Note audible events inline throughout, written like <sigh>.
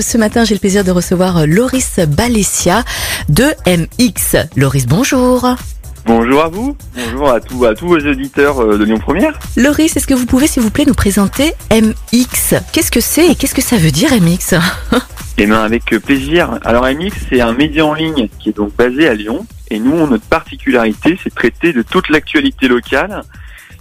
Ce matin, j'ai le plaisir de recevoir Loris Balessia de MX. Loris, bonjour. Bonjour à vous, bonjour à, tous à tous vos auditeurs euh, de Lyon Première. Loris, est-ce que vous pouvez, s'il vous plaît, nous présenter MX Qu'est-ce que c'est et qu'est-ce que ça veut dire MX Eh bien, avec plaisir. Alors, MX, c'est un média en ligne qui est donc basé à Lyon. Et nous, notre particularité, c'est de traiter de toute l'actualité locale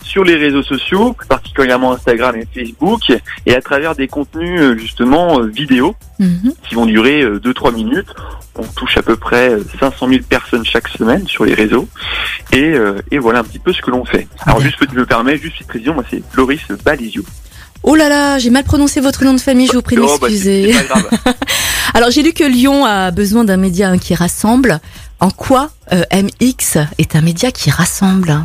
sur les réseaux sociaux, particulièrement Instagram et Facebook, et à travers des contenus euh, justement euh, vidéo Mhm. qui vont durer 2-3 minutes. On touche à peu près 500 000 personnes chaque semaine sur les réseaux. Et, euh, et voilà un petit peu ce que l'on fait. Alors juste, je me permets, juste une précision, moi c'est Loris Balisio. Oh là là, j'ai mal prononcé votre nom de famille, je vous prie de Oh, bah, m'excuser. <laughs> Alors, j'ai lu que Lyon a besoin d'un média hein, qui rassemble. En quoi euh, MX est un média qui rassemble?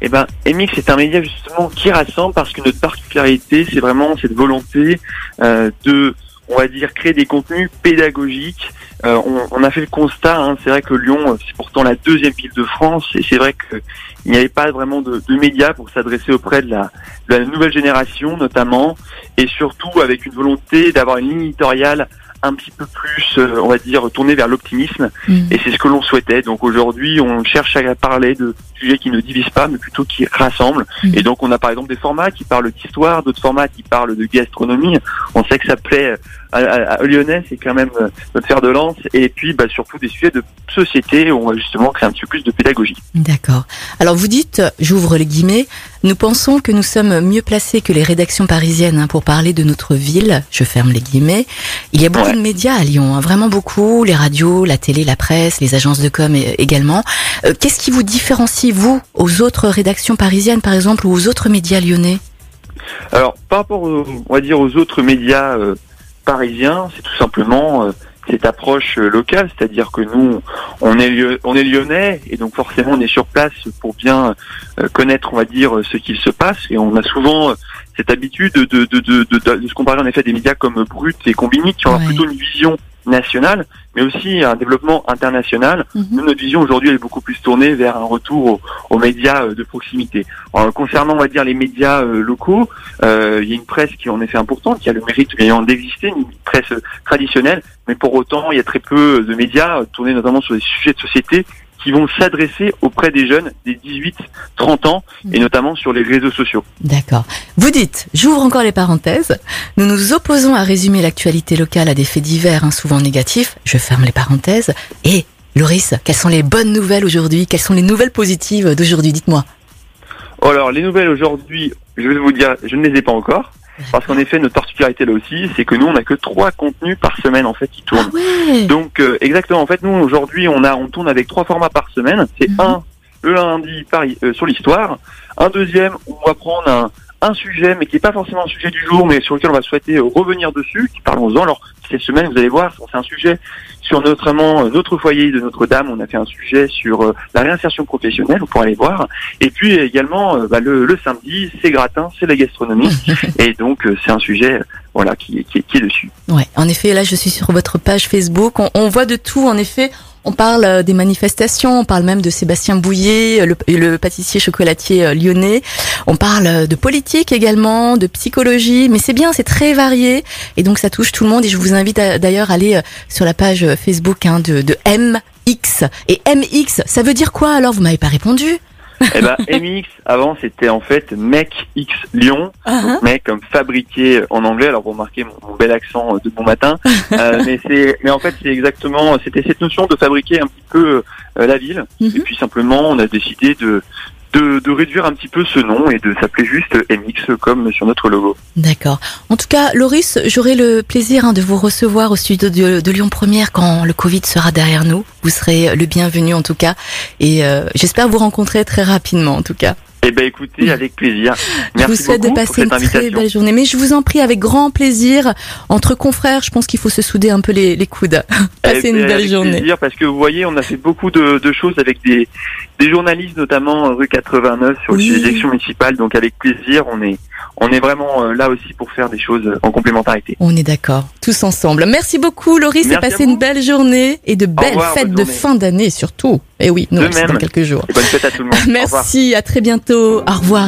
Eh ben, MX est un média justement qui rassemble parce que notre particularité, c'est vraiment cette volonté euh, de, on va dire, créer des contenus pédagogiques. Euh, on, on a fait le constat, hein, c'est vrai que Lyon, c'est pourtant la deuxième ville de France, et c'est vrai qu'il n'y avait pas vraiment de, de médias pour s'adresser auprès de la, de la nouvelle génération notamment, et surtout avec une volonté d'avoir une éditoriale un petit peu plus, euh, on va dire, tournée vers l'optimisme. Mhm. Et c'est ce que l'on souhaitait. Donc aujourd'hui, on cherche à parler de sujets qui ne divisent pas, mais plutôt qui rassemblent. Mhm. Et donc on a par exemple des formats qui parlent d'histoire, d'autres formats qui parlent de gastronomie. On sait que ça plaît à, à, à Lyonnais, c'est quand même euh, notre fer de lance. Et puis bah, surtout des sujets de société où on va justement créer un petit peu plus de pédagogie. D'accord. Alors vous dites, j'ouvre les guillemets, nous pensons que nous sommes mieux placés que les rédactions parisiennes hein, pour parler de notre ville. Je ferme les guillemets. Il y a beaucoup Ouais. De médias à Lyon, hein, vraiment beaucoup, les radios, la télé, la presse, les agences de com également. Euh, Qu'est-ce qui vous différencie, vous, aux autres rédactions parisiennes, par exemple, ou aux autres médias lyonnais? Alors par rapport, aux- on va dire aux autres médias euh, parisiens, c'est tout simplement euh, cette approche locale, c'est-à-dire que nous, on est, on est lyonnais et donc forcément on est sur place pour bien connaître, on va dire, ce qu'il se passe. Et on a souvent cette habitude de, de, de, de, de, de se comparer en effet des médias comme Brut et Combini qui ont Ouais. plutôt une vision nationale, mais aussi un développement international. Nous, notre vision aujourd'hui elle est beaucoup plus tournée vers un retour aux, aux médias euh, de proximité. Alors, concernant, on va dire, les médias euh, locaux, euh, il y a une presse qui est en effet importante, qui a le mérite d'exister, une presse traditionnelle, mais pour autant, il y a très peu de médias tournés notamment sur des sujets de société qui vont s'adresser auprès des jeunes des 18-30 ans, et notamment sur les réseaux sociaux. D'accord. Vous dites, j'ouvre encore les parenthèses, nous nous opposons à résumer l'actualité locale à des faits divers, hein, souvent négatifs, je ferme les parenthèses, et Loris, quelles sont les bonnes nouvelles aujourd'hui? Quelles sont les nouvelles positives d'aujourd'hui? Dites-moi. Oh, Alors, les nouvelles aujourd'hui, je vais vous dire, je ne les ai pas encore, parce qu'en effet, notre particularité là aussi, c'est que nous, on n'a que trois contenus par semaine, en fait, qui tournent. ouais Donc euh, exactement. En fait, nous aujourd'hui, on a on tourne avec trois formats par semaine. C'est Mhm. un le lundi par, euh, sur l'histoire, un deuxième où on va prendre un, un sujet, mais qui n'est pas forcément un sujet du jour, mais sur lequel on va souhaiter euh, revenir dessus, qui parlons-en. Alors cette semaine, vous allez voir, c'est un sujet sur notamment euh, notre foyer de Notre-Dame. On a fait un sujet sur euh, la réinsertion professionnelle, vous pourrez aller voir. Et puis également bah, le, le samedi, c'est gratin, c'est la gastronomie, <laughs> et donc c'est un sujet voilà qui, qui, qui est dessus. Ouais, en effet, là, je suis sur votre page Facebook. On, on voit de tout, en effet. On parle euh, des manifestations, on parle même de Sébastien Bouillet, le, le pâtissier chocolatier euh, lyonnais. On parle euh, de politique également, de psychologie, mais c'est bien, c'est très varié et donc ça touche tout le monde. Et je vous invite d'ailleurs à aller euh, sur la page euh, Facebook hein, de, de MX. Et MX, ça veut dire quoi alors? Vous m'avez pas répondu Eh ben, <laughs> MX, avant, c'était en fait Mec X Lyon. Ah, Mec comme fabriqué en anglais. Alors, vous remarquez mon, mon bel accent euh, de bon matin. <laughs> Euh, mais c'est, mais en fait, c'est exactement, c'était cette notion de fabriquer un petit peu euh, la ville. Mhm. Et puis, simplement, on a décidé de, de, réduire un petit peu ce nom et de s'appeler juste MX comme sur notre logo. D'accord. En tout cas, Loris, j'aurai le plaisir hein, de vous recevoir au studio de, de Lyon Première quand le Covid sera derrière nous. Vous serez le bienvenu en tout cas, et euh, j'espère vous rencontrer très rapidement en tout cas. Eh ben, écoutez, avec plaisir. <laughs> je vous Merci souhaite de beaucoup pour passer une très belle journée. Mais je vous en prie, avec grand plaisir, entre confrères, je pense qu'il faut se souder un peu les, les coudes. <laughs> Passez Eh une ben, belle avec journée. plaisir, parce que vous voyez, on a fait beaucoup de, de choses avec des, des journalistes, notamment rue 89 sur Oui. les élections municipales. Donc avec plaisir, on est, on est vraiment euh, là aussi pour faire des choses en complémentarité. On est d'accord, tous ensemble. Merci beaucoup, à passez vous. une belle journée et de belles revoir, fêtes de fin d'année surtout. Et oui, nous, c'est dans quelques jours. Et bonne fête à tout le monde. <laughs> Merci, à très bientôt. Au revoir.